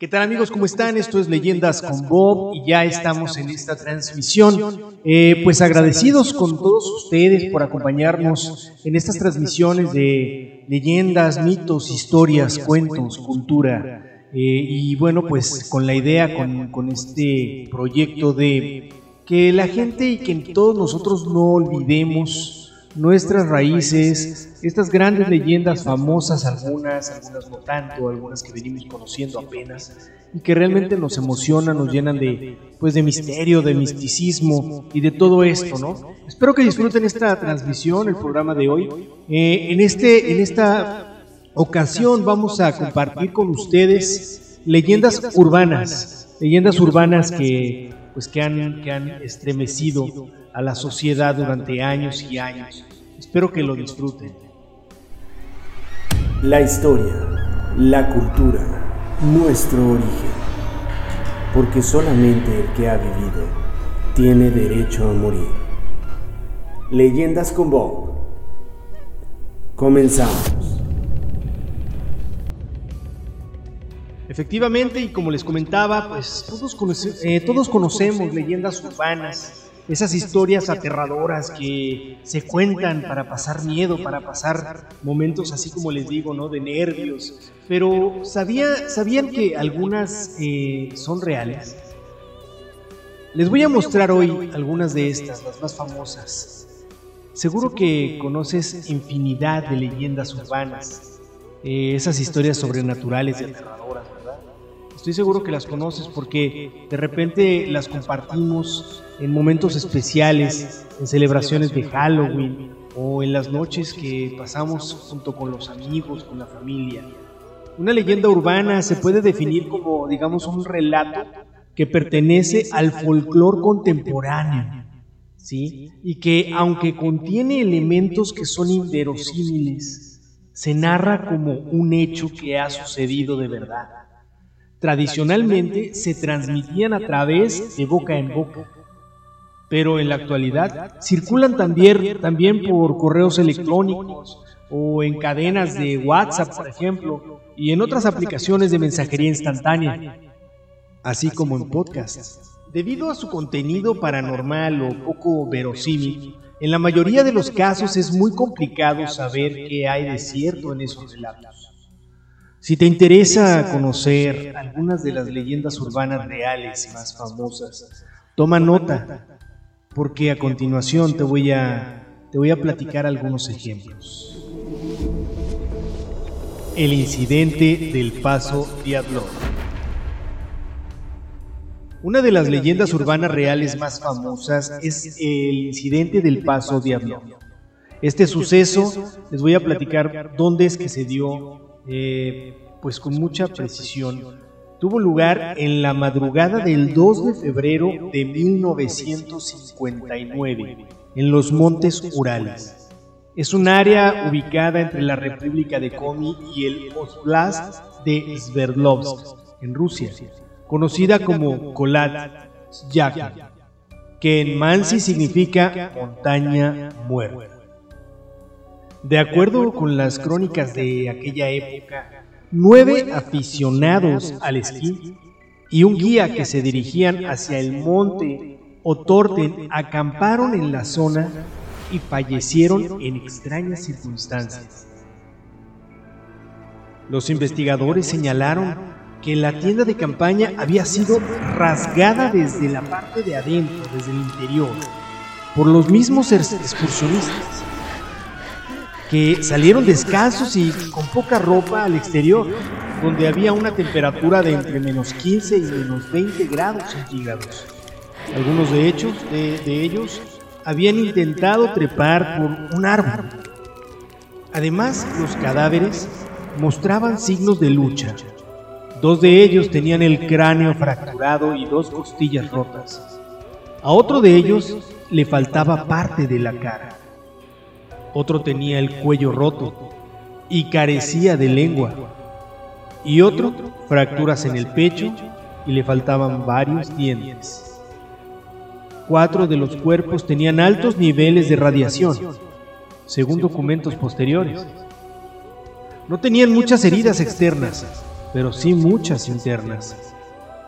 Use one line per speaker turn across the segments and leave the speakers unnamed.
¿Qué tal amigos? ¿Cómo están? Esto es Leyendas con Bob y ya estamos en esta transmisión. Eh, pues agradecidos con todos ustedes por acompañarnos en estas transmisiones de leyendas, mitos, historias, cuentos, cultura. Eh, y bueno, pues con la idea, con, con este proyecto de que la gente y que todos nosotros no olvidemos nuestras raíces, estas grandes leyendas famosas, algunas, algunas no tanto, algunas que venimos conociendo apenas, y que realmente nos emocionan, nos llenan de, pues, de misterio, de misticismo y de todo esto, ¿no? Espero que disfruten esta transmisión, el programa de hoy. Eh, en, este, en esta ocasión vamos a compartir con ustedes leyendas urbanas, leyendas urbanas que, pues, que, han, que han estremecido a la sociedad durante años y años. Espero que lo disfruten.
La historia, la cultura, nuestro origen. Porque solamente el que ha vivido tiene derecho a morir. Leyendas con Bob. Comenzamos.
Efectivamente, y como les comentaba, pues todos, eh, todos conocemos leyendas urbanas esas historias aterradoras que se cuentan para pasar miedo, para pasar momentos así como les digo, ¿no? De nervios. Pero ¿sabía, ¿sabían que algunas eh, son reales? Les voy a mostrar hoy algunas de estas, las más famosas. Seguro que conoces infinidad de leyendas urbanas, eh, esas historias sobrenaturales y aterradoras. Estoy seguro que las conoces porque de repente las compartimos en momentos especiales, en celebraciones de Halloween o en las noches que pasamos junto con los amigos, con la familia. Una leyenda urbana se puede definir como, digamos, un relato que pertenece al folclore contemporáneo, ¿sí? Y que, aunque contiene elementos que son inverosímiles, se narra como un hecho que ha sucedido de verdad. Tradicionalmente se transmitían a través de boca en boca. pero en la actualidad circulan también, también por correos electrónicos o en cadenas de WhatsApp, por ejemplo, y en otras aplicaciones de mensajería instantánea, así como en podcasts. Debido a su contenido paranormal o poco verosímil, en la mayoría de los casos es muy complicado saber qué hay de cierto en esos relatos. Si te interesa conocer algunas de las leyendas urbanas reales más famosas, toma nota porque a continuación te voy a, te voy a platicar algunos ejemplos. El incidente del Paso Diablo. Una de las leyendas urbanas reales más famosas es el incidente del Paso Diablo. Este suceso les voy a platicar dónde es que se dio, eh, pues con mucha precisión tuvo lugar en la madrugada del 2 de febrero de 1959 en los Montes Urales. Es un área ubicada entre la República de Komi y el Oblast de Sverdlovsk, en Rusia, conocida como Kolat Yaki, que en Mansi significa montaña muerta. De acuerdo con las crónicas de aquella época, nueve aficionados al esquí y un guía que se dirigían hacia el monte Otorten acamparon en la zona y fallecieron en extrañas circunstancias. Los investigadores señalaron que la tienda de campaña había sido rasgada desde la parte de adentro, desde el interior, por los mismos excursionistas que salieron descalzos y con poca ropa al exterior, donde había una temperatura de entre menos 15 y menos 20 grados centígrados. Algunos de, hecho, de, ellos habían intentado trepar por un árbol. Además, los cadáveres mostraban signos de lucha. Dos de ellos tenían el cráneo fracturado y dos costillas rotas. A otro de ellos le faltaba parte de la cara otro tenía el cuello roto y carecía de lengua, y otro fracturas en el pecho y le faltaban varios dientes. Cuatro de los cuerpos tenían altos niveles de radiación, según documentos posteriores. No tenían muchas heridas externas, pero sí muchas internas,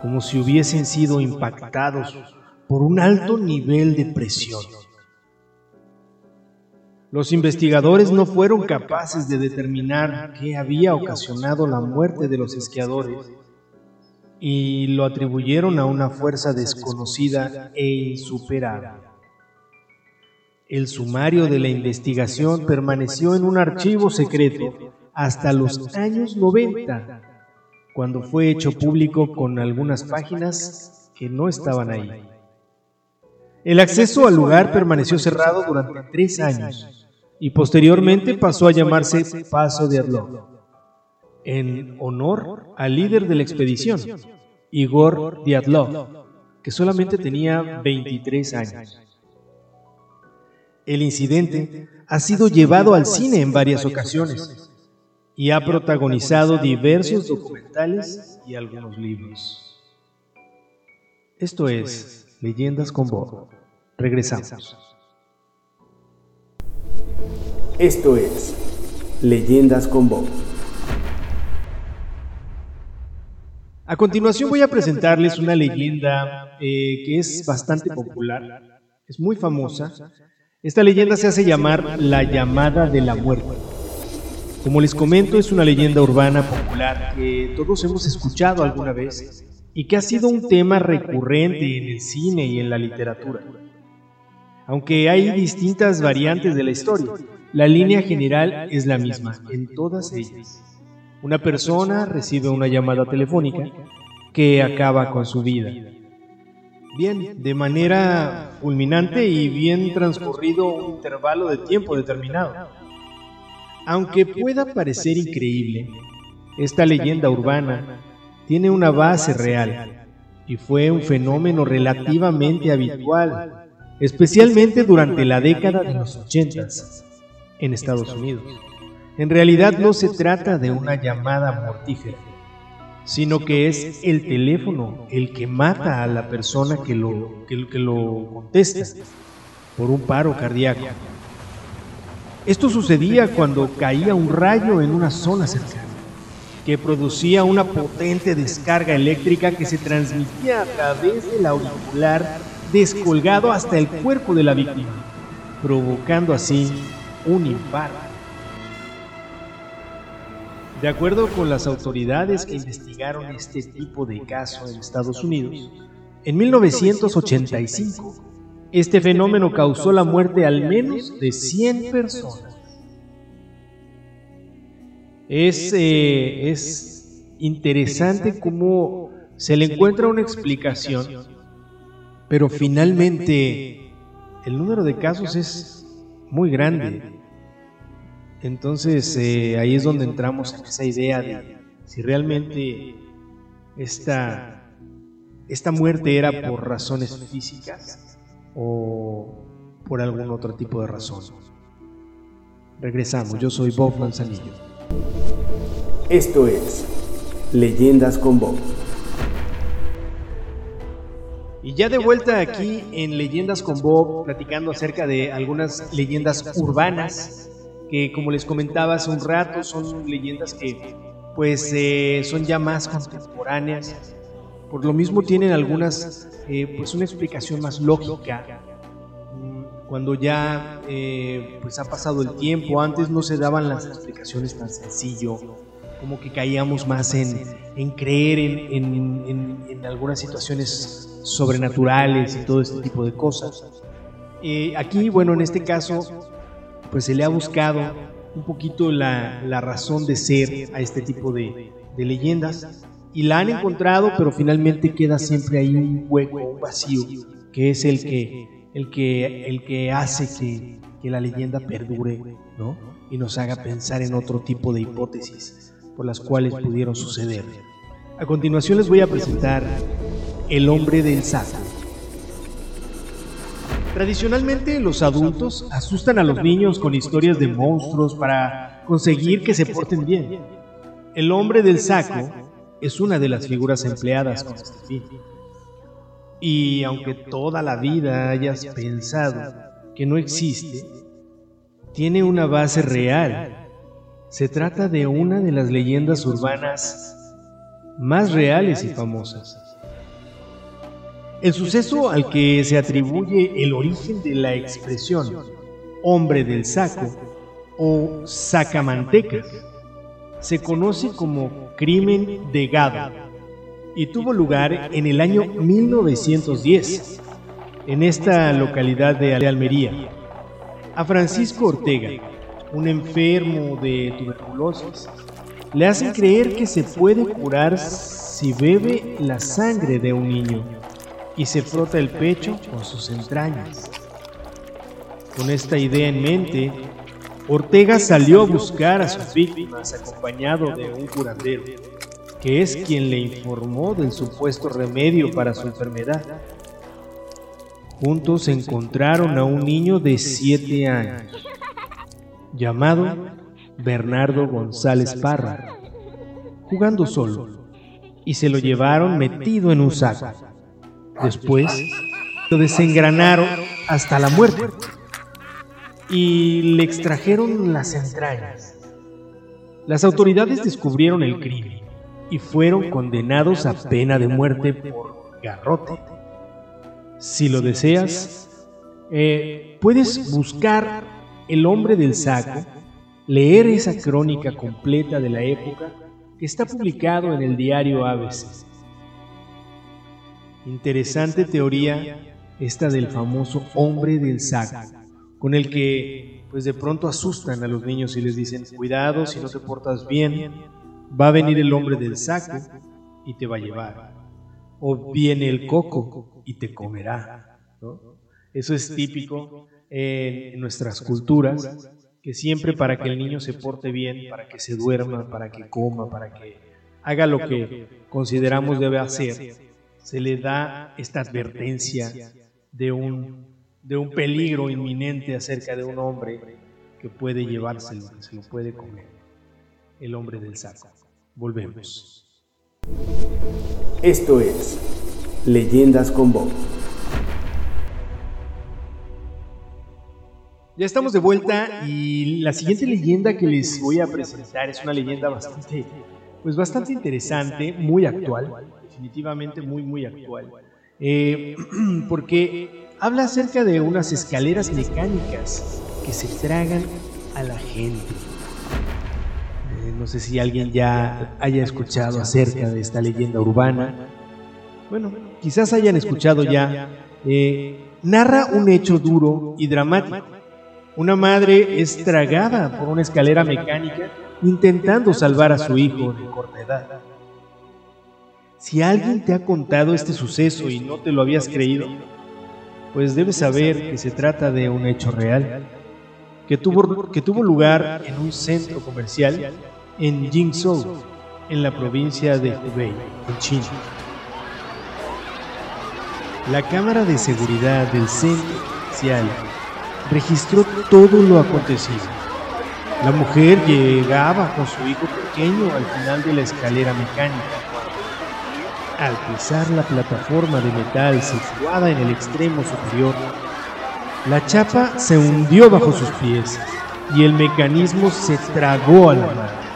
como si hubiesen sido impactados por un alto nivel de presión. Los investigadores no fueron capaces de determinar qué había ocasionado la muerte de los esquiadores y lo atribuyeron a una fuerza desconocida e insuperable. El sumario de la investigación permaneció en un archivo secreto hasta los años 90, cuando fue hecho público con algunas páginas que no estaban ahí. El acceso al lugar permaneció cerrado durante tres años y posteriormente pasó a llamarse Paso de Adlov en honor al líder de la expedición, Igor Diatlov, que solamente tenía 23 años. El incidente ha sido llevado al cine en varias ocasiones y ha protagonizado diversos documentales y algunos libros. Esto es Leyendas con Bob. Regresamos.
Esto es Leyendas con Bob.
A continuación voy a presentarles una leyenda eh, que es bastante popular, es muy famosa. Esta leyenda se hace llamar la llamada de la muerte. Como les comento, es una leyenda urbana popular que todos hemos escuchado alguna vez y que ha sido un tema recurrente en el cine y en la literatura. Aunque hay distintas variantes de la historia, la línea general es la misma en todas ellas. Una persona recibe una llamada telefónica que acaba con su vida. Bien, de manera fulminante y bien transcurrido un intervalo de tiempo determinado. Aunque pueda parecer increíble, esta leyenda urbana tiene una base real y fue un fenómeno relativamente habitual, especialmente durante la década de los ochentas en Estados Unidos. En realidad no se trata de una llamada mortífera, sino que es el teléfono el que mata a la persona que lo, que, lo contesta por un paro cardíaco. Esto sucedía cuando caía un rayo en una zona cercana, que producía una potente descarga eléctrica que se transmitía a través del auricular descolgado hasta el cuerpo de la víctima, provocando así un infarto. De acuerdo con las autoridades que investigaron este tipo de caso en Estados Unidos, en 1985, este fenómeno causó la muerte al menos de 100 personas. Es, eh, es interesante cómo se le encuentra una explicación, pero finalmente el número de casos es muy grande. Entonces eh, ahí es donde entramos en esa idea de si realmente esta, esta muerte era por razones físicas o por algún otro tipo de razón. Regresamos, yo soy Bob Manzanillo.
Esto es Leyendas con Bob.
Y ya de vuelta aquí en Leyendas con Bob, platicando acerca de algunas leyendas urbanas que como les comentaba hace un rato son leyendas que pues eh, son ya más contemporáneas. Por lo mismo tienen algunas eh, pues una explicación más lógica. Mm, cuando ya eh, pues ha pasado el tiempo, antes no se daban las explicaciones tan sencillo, como que caíamos más en, en creer en, en, en, algunas situaciones sobrenaturales y todo este tipo de cosas. aquí, bueno, en este caso, pues se le ha buscado un poquito la, razón de ser a este tipo de, leyendas y la han encontrado, pero finalmente queda siempre ahí un hueco, un vacío, que es el que, el que, el que hace que, que la leyenda perdure ¿no? y nos haga pensar en otro tipo de hipótesis por las cuales pudieron suceder. A continuación les voy a presentar El hombre del saco. Tradicionalmente los adultos asustan a los niños con historias de monstruos para conseguir que se porten bien. El hombre del saco es una de las figuras empleadas con este fin. Y aunque toda la vida hayas pensado que no existe, tiene una base real. Se trata de una de las leyendas urbanas más reales y famosas. El suceso al que se atribuye el origen de la expresión hombre del saco o sacamantecas se conoce como crimen de Gado y tuvo lugar en el año 1910 en esta localidad de Almería. A Francisco Ortega, un enfermo de tuberculosis, le hacen creer que se puede curar si bebe la sangre de un niño y se frota el pecho con sus entrañas. Con esta idea en mente, Ortega salió a buscar a sus víctimas acompañado de un curandero, que es quien le informó del supuesto remedio para su enfermedad. Juntos encontraron a un niño de 7 años, llamado Bernardo González Parra, jugando solo, y se lo llevaron metido en un saco. Después lo desengranaron hasta la muerte y le extrajeron las entrañas. Las autoridades descubrieron el crimen y fueron condenados a pena de muerte por garrote. Si lo deseas, eh, puedes buscar El hombre del saco, leer esa crónica completa de la época que está publicado en el diario ABC. Interesante teoría esta del famoso hombre del saco con el que pues de pronto asustan a los niños y les dicen, cuidado, si no te portas bien, va a venir el hombre del saco y te va a llevar. O viene el coco y te comerá. Eso es típico en nuestras culturas, que siempre para que el niño se porte bien, para que se duerma, para que coma, para que haga lo que consideramos debe hacer, se le da esta advertencia de un de un peligro inminente acerca de un hombre que puede llevárselo, que se lo puede comer. El hombre del saco. Volvemos.
Esto es Leyendas con Bob.
Ya estamos de vuelta y la siguiente leyenda que les voy a presentar es una leyenda bastante, pues bastante interesante, muy actual, definitivamente muy, muy actual. Eh, porque habla acerca de unas escaleras mecánicas que se tragan a la gente. Eh, no sé si alguien ya haya escuchado acerca de esta leyenda urbana. Bueno, quizás hayan escuchado ya. Eh, narra un hecho duro y dramático. Una madre es tragada por una escalera mecánica intentando salvar a su hijo de corta edad. Si alguien te ha contado este suceso y no te lo habías creído, pues debes saber que se trata de un hecho real, que tuvo, lugar en un centro comercial en Jingzhou, en la provincia de Hubei, en China. La cámara de seguridad del centro comercial registró todo lo acontecido. La mujer llegaba con su hijo pequeño al final de la escalera mecánica al pisar la plataforma de metal situada en el extremo superior, la chapa se hundió bajo sus pies y el mecanismo se tragó a la madre,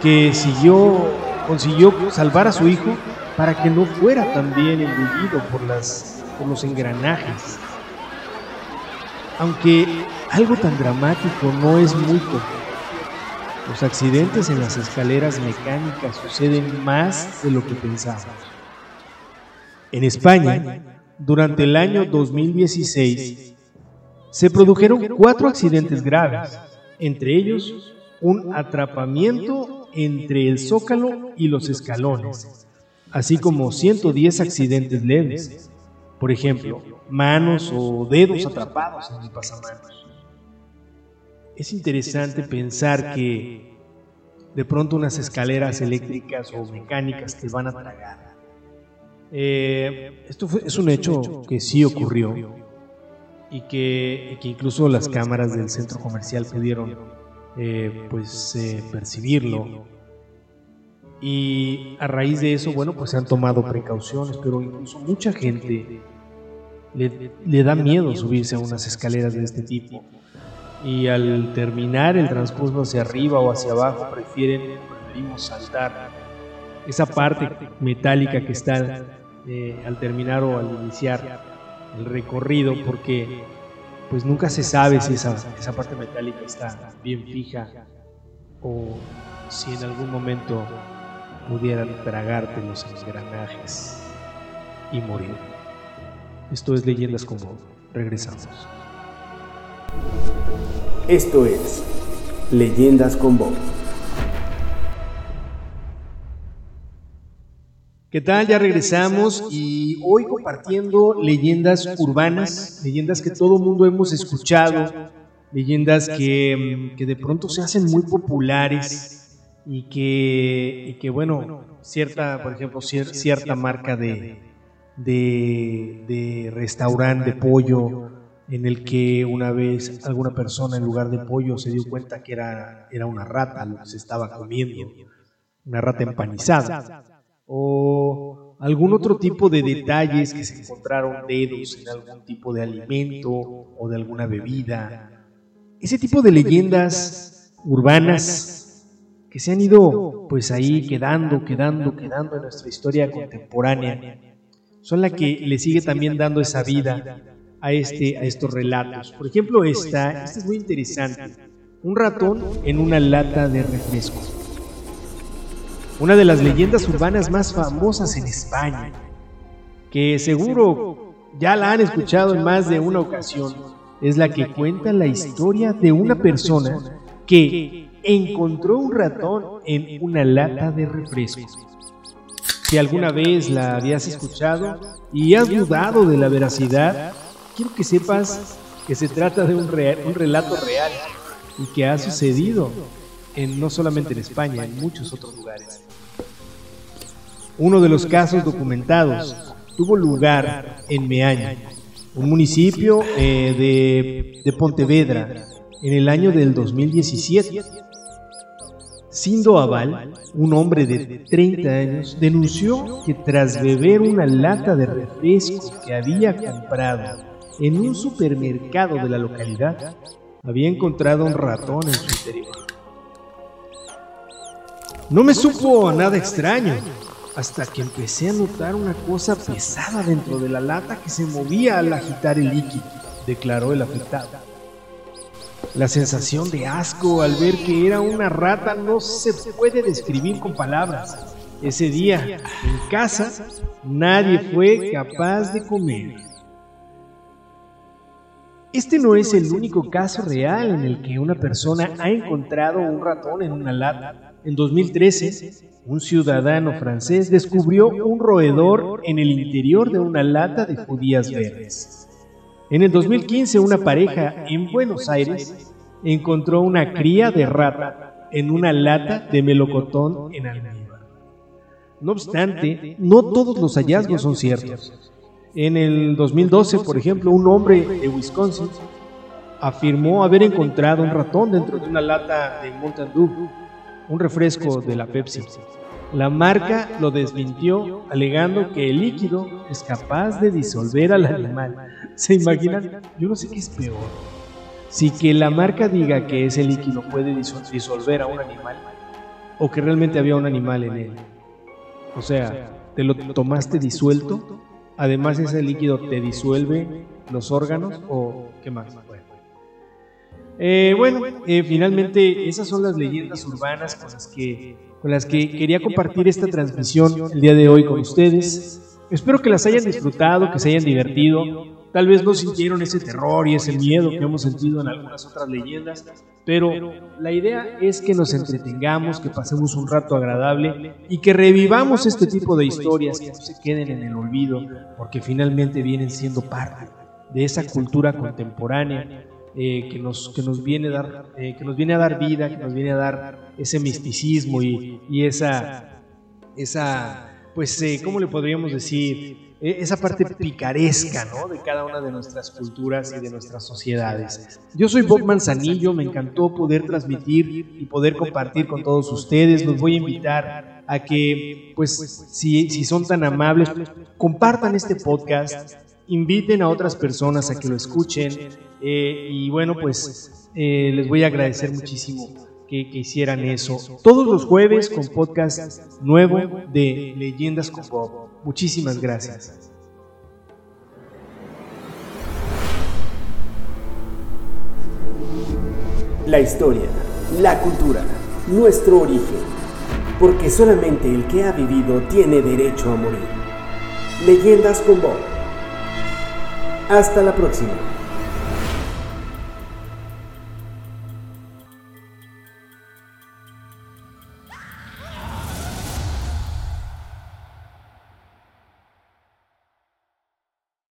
que siguió, consiguió salvar a su hijo para que no fuera también engullido por, las, por los engranajes. Aunque algo tan dramático no es muy común. Los accidentes en las escaleras mecánicas suceden más de lo que pensamos. En España, durante el año 2016, se produjeron cuatro accidentes graves, entre ellos un atrapamiento entre el zócalo y los escalones, así como 110 accidentes leves, por ejemplo, manos o dedos atrapados en el pasamanos. Es interesante pensar que de pronto unas escaleras eléctricas o mecánicas te van a tragar eh, esto es un hecho que sí ocurrió y que, incluso las cámaras del centro comercial pudieron eh, pues eh, percibirlo y a raíz de eso bueno pues se han tomado precauciones pero incluso mucha gente le, le da miedo subirse a unas escaleras de este tipo. Y al terminar el transcurso hacia arriba o hacia abajo prefieren preferimos saltar esa parte metálica que está eh, al terminar o al iniciar el recorrido, porque pues nunca se sabe si esa, esa parte metálica está bien fija o si en algún momento pudieran tragarte los engranajes y morir. Esto es Leyendas con Bob. Regresamos.
Esto es Leyendas con Bob.
¿Qué tal? Ya regresamos y hoy compartiendo leyendas urbanas, leyendas que todo mundo hemos escuchado, leyendas que, que de pronto se hacen muy populares y que, y que bueno, cierta, por ejemplo, cierta marca de, de, de restaurante de pollo en el que una vez alguna persona en lugar de pollo se dio cuenta que era, era una rata se estaba comiendo, una rata empanizada o algún otro tipo de detalles que se encontraron dedos en algún tipo de alimento o de alguna bebida. Ese tipo de leyendas urbanas que se han ido pues ahí quedando, quedando, quedando en nuestra historia contemporánea, son las que le sigue también dando esa vida a, este, a estos relatos. Por ejemplo, esta, esta es muy interesante. Un ratón en una lata de refresco. una de las leyendas urbanas más famosas en España, que seguro ya la han escuchado en más de una ocasión, es la que cuenta la historia de una persona que encontró un ratón en una lata de refresco. Si alguna vez la habías escuchado y has dudado de la veracidad, quiero que sepas que se trata de un, relato real y que ha sucedido en, no solamente en España, en muchos otros lugares. Uno de los casos documentados tuvo lugar en Meaña, un municipio eh, de Pontevedra, en el año del 2017. Sindo Aval, un hombre de 30 años, denunció que tras beber una lata de refresco que había comprado en un supermercado de la localidad, había encontrado un ratón en su interior. No me supo nada extraño, hasta que empecé a notar una cosa pesada dentro de la lata que se movía al agitar el líquido, declaró el afectado. La sensación de asco al ver que era una rata no se puede describir con palabras. Ese día, en casa, nadie fue capaz de comer. Este no es el único caso real en el que una persona ha encontrado un ratón en una lata. En 2013, un ciudadano francés descubrió un roedor en el interior de una lata de judías verdes. En el 2015, una pareja en Buenos Aires encontró una cría de rata en una lata de melocotón en almíbar. No obstante, no todos los hallazgos son ciertos. En el 2012, por ejemplo, un hombre de Wisconsin afirmó haber encontrado un ratón dentro de una lata de Mountain Dew un refresco de la Pepsi. La marca lo desmintió alegando que el líquido es capaz de disolver al animal. ¿Se imaginan? Yo no sé qué es peor. Si que la marca diga que ese líquido puede disolver a un animal o que realmente había un animal en él. O sea, te lo tomaste disuelto, además ese líquido te disuelve los órganos o qué más. Eh, bueno, eh, finalmente esas son las leyendas urbanas con las, que, con las que quería compartir esta transmisión el día de hoy con ustedes. Espero que las hayan disfrutado, que se hayan divertido. Tal vez no sintieron ese terror y ese miedo que hemos sentido en algunas otras leyendas, pero la idea es que nos entretengamos, que pasemos un rato agradable y que revivamos este tipo de historias que no se queden en el olvido, porque finalmente vienen siendo parte de esa cultura contemporánea eh, que, nos, que, nos viene dar, eh, que nos viene a dar vida, que nos viene a dar ese misticismo y, y esa, esa, pues, eh, ¿cómo le podríamos decir? E, esa parte picaresca ¿no? de cada una de nuestras culturas y de nuestras sociedades. Yo soy Bob Manzanillo, me encantó poder transmitir y poder compartir con todos ustedes. Los voy a invitar a que, pues, si, si son tan amables, compartan este podcast, inviten a otras personas a que lo escuchen, eh, y bueno, pues eh, les voy a agradecer muchísimo que, que hicieran eso. Todos los jueves con podcast nuevo de Leyendas con Bob. Muchísimas gracias.
La historia, la cultura, nuestro origen. Porque solamente el que ha vivido tiene derecho a morir. Leyendas con Bob. Hasta la próxima.